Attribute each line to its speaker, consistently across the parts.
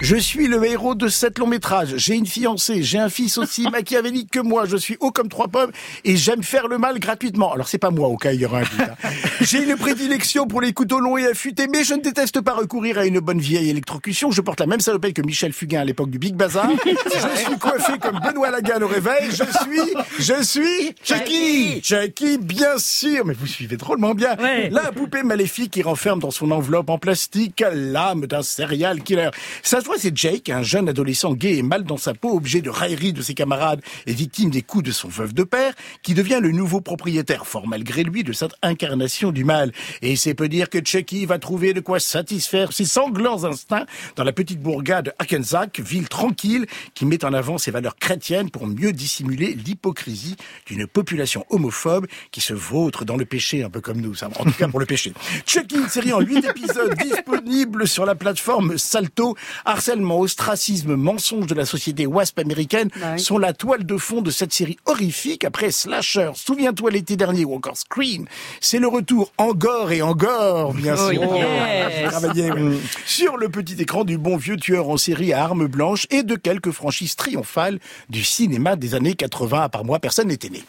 Speaker 1: Je suis le héros de cet long métrage. J'ai une fiancée, j'ai un fils aussi machiavélique que moi. Je suis haut comme trois pommes et j'aime faire le mal gratuitement. Alors c'est pas moi au cas il y aura un doute. hein. J'ai une prédilection pour les couteaux longs et affûtés, mais je ne déteste pas recourir à une bonne vieille électrocution. Je porte la même salopette que Michel Fugain à l'époque du Big Bazar. Je suis coiffé comme Benoît Lagan au réveil. Je suis, je suis Chucky. Chucky, bien sûr. Mais vous suivez drôlement bien.
Speaker 2: Ouais.
Speaker 1: La poupée maléfique qui renferme dans son enveloppe en plastique l'âme d'un serial killer. Ça voit, c'est Jake, un jeune adolescent gay et mal dans sa peau, objet de raillerie de ses camarades et victime des coups de son veuf de père, qui devient le nouveau propriétaire, fort malgré lui, de cette incarnation du mal. Et c'est peu dire que Chucky va trouver de quoi satisfaire ses sanglants instincts dans la petite bourgade de Hackensack, ville tranquille qui met en avant ses valeurs chrétiennes pour mieux dissimuler l'hypocrisie d'une population homophobe qui se vautre dans le péché, un peu comme nous, ça, en tout cas pour le péché. Chucky, une série en 8 épisodes disponible sur la plateforme Salto. Harcèlement, ostracisme, mensonge de la société WASP américaine
Speaker 2: Ouais.
Speaker 1: sont la toile de fond de cette série horrifique après Slasher, Souviens-toi l'été dernier ou encore Scream. C'est le retour en gore et en gore, bien
Speaker 2: Oh,
Speaker 1: sûr.
Speaker 2: yes.
Speaker 1: Travailler, oui. Sur le petit écran du bon vieux tueur en série à armes blanches et de quelques franchises triomphales du cinéma des années 80. À part moi, personne n'était né.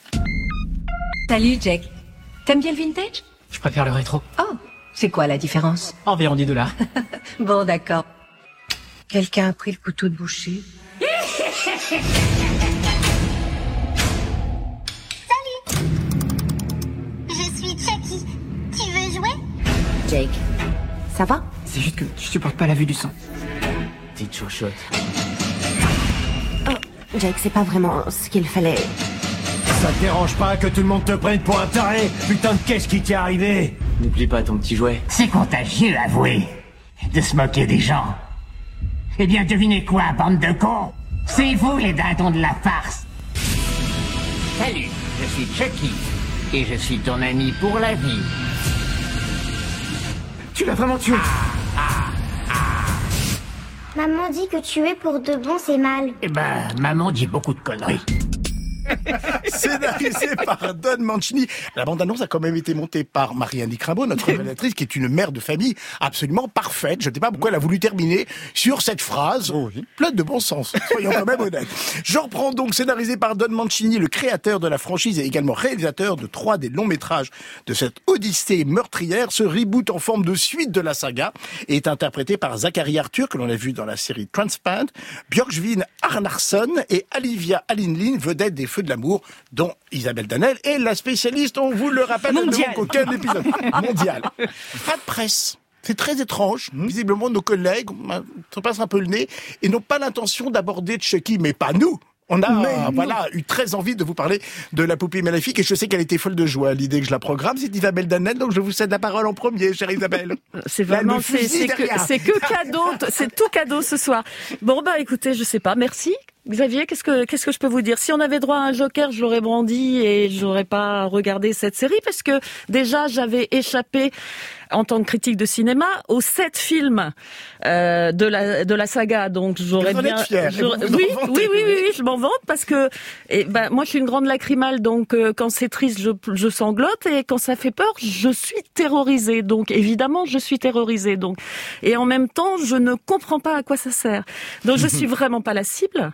Speaker 3: Salut Jack. T'aimes bien le vintage?
Speaker 4: Je préfère le rétro.
Speaker 3: Oh, c'est quoi la différence?
Speaker 4: Environ 10 dollars.
Speaker 3: Bon, d'accord. Quelqu'un a pris le couteau de boucher
Speaker 5: Je suis Chucky. Tu veux jouer?
Speaker 3: Jake, ça va?
Speaker 4: C'est juste que je supporte pas la vue du sang. Petite chochotte.
Speaker 3: Jake, c'est pas vraiment ce qu'il fallait.
Speaker 6: Ça te dérange pas que tout le monde te prenne pour un taré? Putain de qu'est-ce qui t'est arrivé?
Speaker 4: N'oublie pas ton petit jouet.
Speaker 7: C'est contagieux, avouez, de se moquer des gens. Eh bien, devinez quoi, bande de cons? C'est vous les dindons de la farce Salut, je suis Chucky, et je suis ton ami pour la vie.
Speaker 4: Tu l'as vraiment tué
Speaker 5: Maman dit que tuer pour de bon, c'est mal.
Speaker 7: Eh ben, maman dit beaucoup de conneries.
Speaker 1: Scénarisé par Don Mancini. La bande-annonce a quand même été montée par Marianne Crimbo, notre réalisatrice, qui est une mère de famille absolument parfaite. Je ne sais pas pourquoi elle a voulu terminer sur cette phrase pleine de bon sens. Soyons quand même honnêtes. Je reprends donc scénarisé par Don Mancini, le créateur de la franchise et également réalisateur de trois des longs métrages de cette odyssée meurtrière. Ce reboot en forme de suite de la saga est interprété par Zachary Arthur, que l'on a vu dans la série Transparent, Björkvin Arnarsson et Olivia Alinlin, vedette des Feux de l'amour, dont Isabelle Danel est la spécialiste, on vous le rappelle, ne
Speaker 2: Mondial.
Speaker 1: aucun épisode. Mondial. Pas de presse. C'est très étrange. Visiblement, nos collègues se passent un peu le nez et n'ont pas l'intention d'aborder Chucky, mais pas nous. On a voilà eu très envie de vous parler de la poupée maléfique et je sais qu'elle était folle de joie l'idée que je la programme. C'est Isabelle Danel, donc je vous cède la parole en premier, chère Isabelle.
Speaker 2: C'est vraiment,
Speaker 1: me
Speaker 2: c'est que, que cadeau, c'est tout cadeau ce soir. Bon bah écoutez, je sais pas, merci. Xavier, qu'est-ce que qu'est-ce que je peux vous dire? Si on avait droit à un joker, je l'aurais brandi et j'aurais pas regardé cette série parce que déjà j'avais échappé en tant que critique de cinéma aux sept films euh, de la de la saga. Donc j'aurais bien,
Speaker 1: fière,
Speaker 2: oui, oui, oui, oui, oui, je m'en vante parce que et ben moi je suis une grande lacrymale. Donc euh, quand c'est triste je, je sanglote. Et quand ça fait peur je suis terrorisée. Donc évidemment je suis terrorisée. Donc et en même temps je ne comprends pas à quoi ça sert. Donc je suis vraiment pas la cible.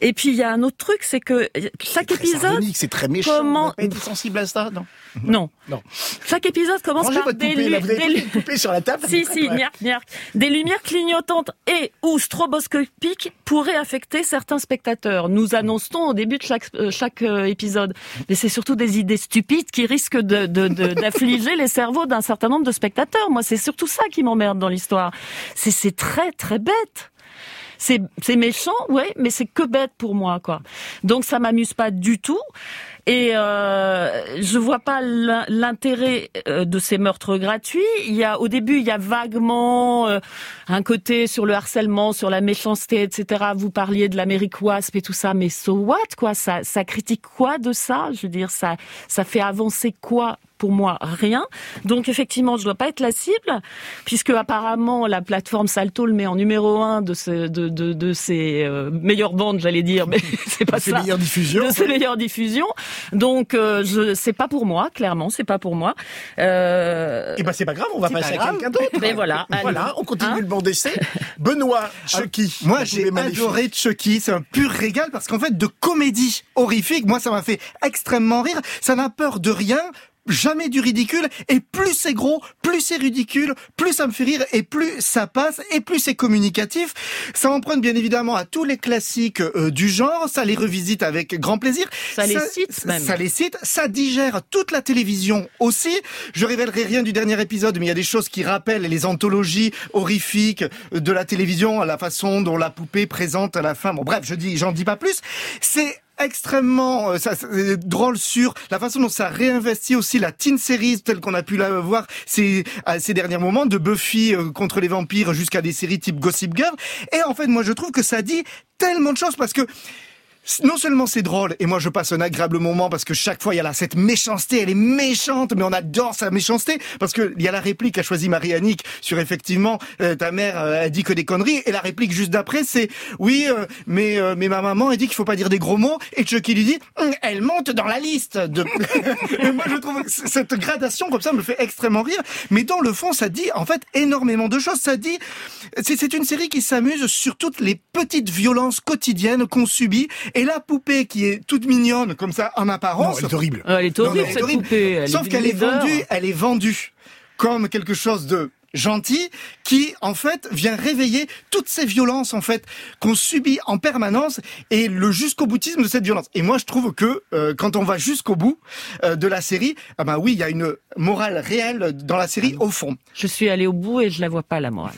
Speaker 2: Et puis il y a un autre truc c'est que chaque épisode
Speaker 1: c'est très méchant.
Speaker 2: comment-
Speaker 1: n'avez pas été sensible à ça, non?
Speaker 2: Non.
Speaker 1: Non.
Speaker 2: chaque épisode commence
Speaker 1: Rangez
Speaker 2: par des,
Speaker 1: là, vous avez
Speaker 2: des
Speaker 1: poupée sur la table.
Speaker 2: si, si,
Speaker 1: Ouais.
Speaker 2: gnac, gnac. Des lumières clignotantes et ou stroboscopiques pourraient affecter certains spectateurs. Nous annonçons au début de chaque, euh, chaque euh, épisode. Mais c'est surtout des idées stupides qui risquent de, de, de- d'affliger les cerveaux d'un certain nombre de spectateurs. Moi, c'est surtout ça qui m'emmerde dans l'histoire. C'est, très, très bête. C'est, c'est méchant, ouais, mais c'est que bête pour moi, quoi. Donc ça m'amuse pas du tout. Et euh, je vois pas l'in- l'intérêt euh, de ces meurtres gratuits. Il y a au début, il y a vaguement euh, un côté sur le harcèlement, sur la méchanceté, etc. Vous parliez de l'Amérique wasp et tout ça, mais so what quoi? Ça, ça critique quoi de ça? Je veux dire, ça, ça fait avancer quoi pour moi rien. Donc effectivement, je dois pas être la cible, puisque apparemment la plateforme Salto le met en numéro un de ses, de, de, de ses euh, meilleures bandes, j'allais dire, mais c'est pas ça.
Speaker 1: meilleure diffusion.
Speaker 2: De ses meilleures diffusions. Donc euh, je c'est pas pour moi, clairement, c'est pas pour moi. Euh,
Speaker 1: Et ben c'est pas grave, on va passer
Speaker 3: pas
Speaker 1: à
Speaker 3: grave.
Speaker 1: quelqu'un d'autre.
Speaker 2: Mais voilà, allez.
Speaker 1: Voilà, on continue
Speaker 2: Hein
Speaker 1: le bon d'essai. Benoît, Chucky.
Speaker 8: Moi,
Speaker 1: la
Speaker 8: j'ai adoré Chucky. C'est un pur régal parce qu'en fait, de comédie horrifique, moi, ça m'a fait extrêmement rire. Ça n'a peur de rien. Jamais du ridicule et plus c'est gros, plus c'est ridicule, plus ça me fait rire et plus ça passe et plus c'est communicatif. Ça emprunte bien évidemment à tous les classiques euh, du genre, ça les revisite avec grand plaisir.
Speaker 2: Ça les cite même.
Speaker 8: Ça les cite, ça digère toute la télévision aussi. Je révélerai rien du dernier épisode, mais il y a des choses qui rappellent les anthologies horrifiques de la télévision, à la façon dont la poupée présente à la fin. Bon, bref, je dis, j'en dis pas plus. C'est extrêmement euh, ça, c'est drôle sur la façon dont ça réinvestit aussi la teen series telle qu'on a pu la voir ces, à ces derniers moments de Buffy euh, contre les vampires jusqu'à des séries type Gossip Girl. Et en fait moi je trouve que ça dit tellement de choses parce que non seulement c'est drôle, et moi je passe un agréable moment parce que chaque fois il y a là cette méchanceté, elle est méchante, mais on adore sa méchanceté parce que il y a la réplique qu'a choisi Marie-Annick sur effectivement euh, ta mère euh, a dit que des conneries et la réplique juste d'après c'est oui euh, mais euh, mais ma maman a dit qu'il faut pas dire des gros mots et Chucky lui dit Hum, elle monte dans la liste de et moi je trouve que cette gradation comme ça me fait extrêmement rire mais dans le fond ça dit en fait énormément de choses. Ça dit c'est une série qui s'amuse sur toutes les petites violences quotidiennes qu'on subit et la poupée qui est toute mignonne comme ça en
Speaker 1: Non,
Speaker 8: apparence
Speaker 1: elle est horrible.
Speaker 2: euh, elle est
Speaker 8: non,
Speaker 2: horrible
Speaker 8: elle est
Speaker 2: cette
Speaker 8: horrible.
Speaker 2: poupée. Elle
Speaker 8: Sauf qu'elle est vendue, elle est vendue comme quelque chose de gentil qui en fait vient réveiller toutes ces violences en fait qu'on subit en permanence et le jusqu'au boutisme de cette violence. Et moi je trouve que euh, quand on va jusqu'au bout euh, de la série, ah ben oui, il y a une morale réelle dans la série au fond.
Speaker 2: Je suis allée au bout et je la vois pas la morale.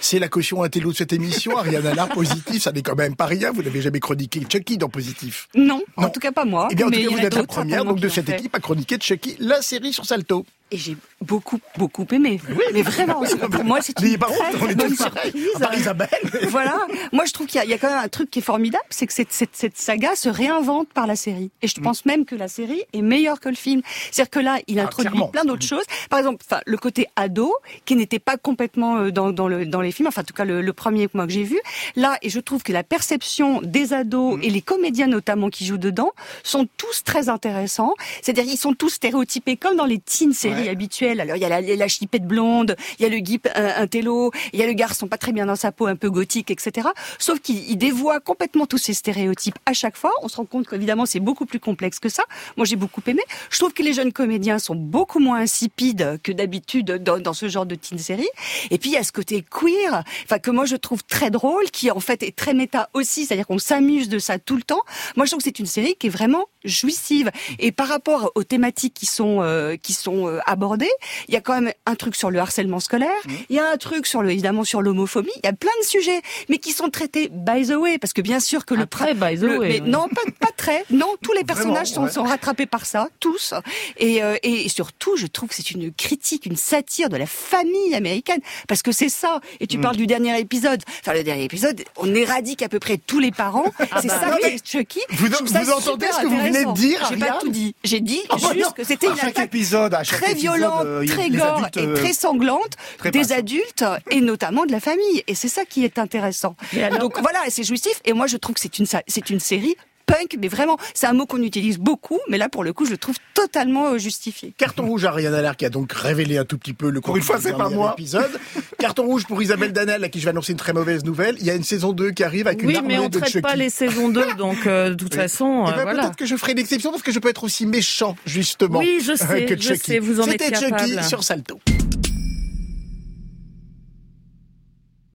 Speaker 1: C'est la caution intello de cette émission. Ariane Allard, positif, ça n'est quand même pas rien. Vous n'avez jamais chroniqué Chucky dans positif.
Speaker 9: Non, en tout cas pas moi.
Speaker 1: Eh bien, en
Speaker 9: mais
Speaker 1: tout cas, vous êtes la
Speaker 9: d'autres,
Speaker 1: première donc, de cette équipe à chroniquer Chucky, la série sur Salto.
Speaker 9: Et j'ai beaucoup, beaucoup aimé. Mais vraiment, c'est- pour moi, c'est une
Speaker 1: pas
Speaker 9: très, bonne surprise.
Speaker 1: À part Isabelle.
Speaker 9: voilà. Moi, je trouve qu'il y, a- il y a quand même un truc qui est formidable, c'est que cette, cette, cette saga se réinvente par la série. Et
Speaker 1: Mm.
Speaker 9: je pense même que la série est meilleure que le film. C'est-à-dire que là, il introduit
Speaker 1: Ah, clairement.
Speaker 9: plein d'autres choses. Par exemple, enfin, le côté ado, qui n'était pas complètement euh, dans, dans, le, dans les films, enfin, en tout cas, le, le premier moi que j'ai vu. Là, et je trouve que la perception des ados
Speaker 1: Mm.
Speaker 9: et les comédiens notamment qui jouent dedans sont tous très intéressants. C'est-à-dire, ils sont tous stéréotypés comme dans les teen séries
Speaker 1: Ouais.
Speaker 9: habituelles. Alors, il y a la, la chipette blonde, il y a le guip un, un télo, il y a le garçon pas très bien dans sa peau, un peu gothique, etc. Sauf qu'il il dévoie complètement tous ces stéréotypes à chaque fois. On se rend compte qu'évidemment, c'est beaucoup plus complexe que ça. Moi, j'ai beaucoup aimé. Je trouve que les jeunes comédiens sont beaucoup moins insipides que d'habitude dans, dans ce genre de teen série. Et puis, il y a ce côté queer, enfin, que moi, je trouve très drôle, qui en fait est très méta aussi, c'est-à-dire qu'on s'amuse de ça tout le temps. Moi, je trouve que c'est une série qui est vraiment jouissive. Et par rapport aux thématiques qui sont euh, qui sont euh, abordées, il y a quand même un truc sur le harcèlement scolaire, il y a un truc sur le évidemment sur l'homophobie, il y a plein de sujets, mais qui sont traités by the way, parce que bien sûr que le
Speaker 2: Après,
Speaker 9: pra-
Speaker 2: by the
Speaker 9: le-
Speaker 2: way,
Speaker 9: mais
Speaker 2: ouais.
Speaker 9: non pas pas très, non tous les personnages
Speaker 8: Vraiment,
Speaker 9: sont, sont rattrapés par ça, tous, et euh, et surtout je trouve que c'est une critique, une satire de la famille américaine, parce que c'est ça. Et tu parles du dernier épisode, enfin le dernier épisode, on éradique à peu près tous les parents, c'est
Speaker 2: bah
Speaker 9: ça
Speaker 2: oui.
Speaker 9: qui est Chucky.
Speaker 1: Vous-
Speaker 9: ça
Speaker 1: entendez ce que vous venez dire,
Speaker 9: J'ai pas tout dit. J'ai dit
Speaker 1: Ah bah
Speaker 9: juste
Speaker 1: non.
Speaker 9: que c'était une
Speaker 8: chaque
Speaker 9: attaque
Speaker 8: épisode, à chaque
Speaker 9: très
Speaker 8: épisode,
Speaker 9: violente,
Speaker 8: euh,
Speaker 9: très gore
Speaker 8: adultes,
Speaker 9: et
Speaker 8: euh,
Speaker 9: très sanglante
Speaker 8: très
Speaker 9: des adultes et notamment de la famille. Et c'est ça qui est intéressant. Donc voilà, et c'est jouissif. Et moi, je trouve que c'est une, c'est une série punk, mais vraiment, c'est un mot qu'on utilise beaucoup, mais là, pour le coup, je le trouve totalement euh, justifié.
Speaker 1: Carton rouge à Ariane Allard qui a donc révélé un tout petit peu le
Speaker 8: Pour une fois,
Speaker 1: contenu
Speaker 8: c'est pas moi.
Speaker 1: épisode. Carton rouge pour Isabelle Danel à qui je vais annoncer une très mauvaise nouvelle. Il y a une saison 2 qui arrive avec une
Speaker 2: Oui,
Speaker 1: armée
Speaker 2: mais on
Speaker 1: de
Speaker 2: traite
Speaker 1: Chucky.
Speaker 2: pas les saisons 2, donc euh, de toute façon,
Speaker 1: Eh
Speaker 2: euh,
Speaker 1: ben,
Speaker 2: voilà.
Speaker 1: Peut-être que je ferai une exception parce que je peux être aussi méchant, justement.
Speaker 2: Oui, je sais,
Speaker 1: que
Speaker 2: je sais, vous en êtes
Speaker 1: C'était Chucky
Speaker 2: capable.
Speaker 1: sur Salto.